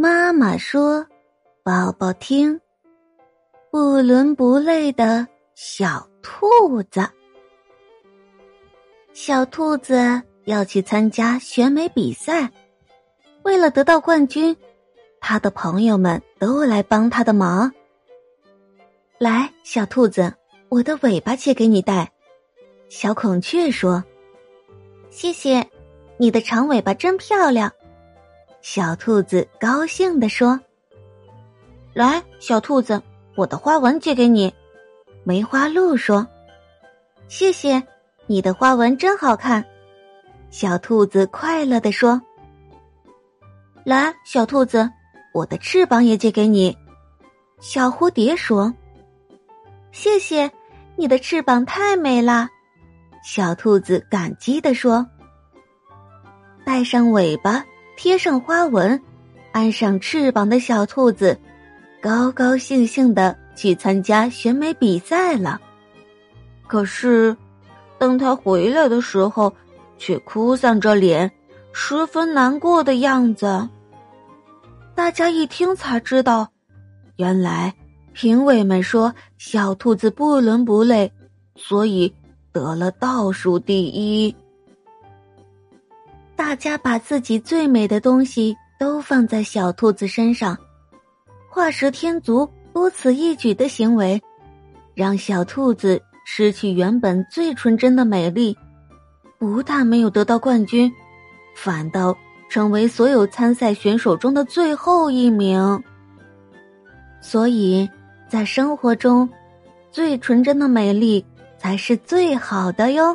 妈妈说：“宝宝听，不伦不类的小兔子。小兔子要去参加选美比赛，为了得到冠军，他的朋友们都来帮他的忙。来，小兔子，我的尾巴借给你戴。”小孔雀说：“谢谢，你的长尾巴真漂亮。”小兔子高兴地说：“来，小兔子，我的花纹借给你。”梅花鹿说：“谢谢，你的花纹真好看。”小兔子快乐地说：“来，小兔子，我的翅膀也借给你。”小蝴蝶说：“谢谢，你的翅膀太美了。”小兔子感激地说：“带上尾巴。”贴上花纹，安上翅膀的小兔子，高高兴兴的去参加选美比赛了。可是，等他回来的时候，却哭丧着脸，十分难过的样子。大家一听才知道，原来评委们说小兔子不伦不类，所以得了倒数第一。大家把自己最美的东西都放在小兔子身上，画蛇添足、多此一举的行为，让小兔子失去原本最纯真的美丽，不但没有得到冠军，反倒成为所有参赛选手中的最后一名。所以，在生活中，最纯真的美丽才是最好的哟。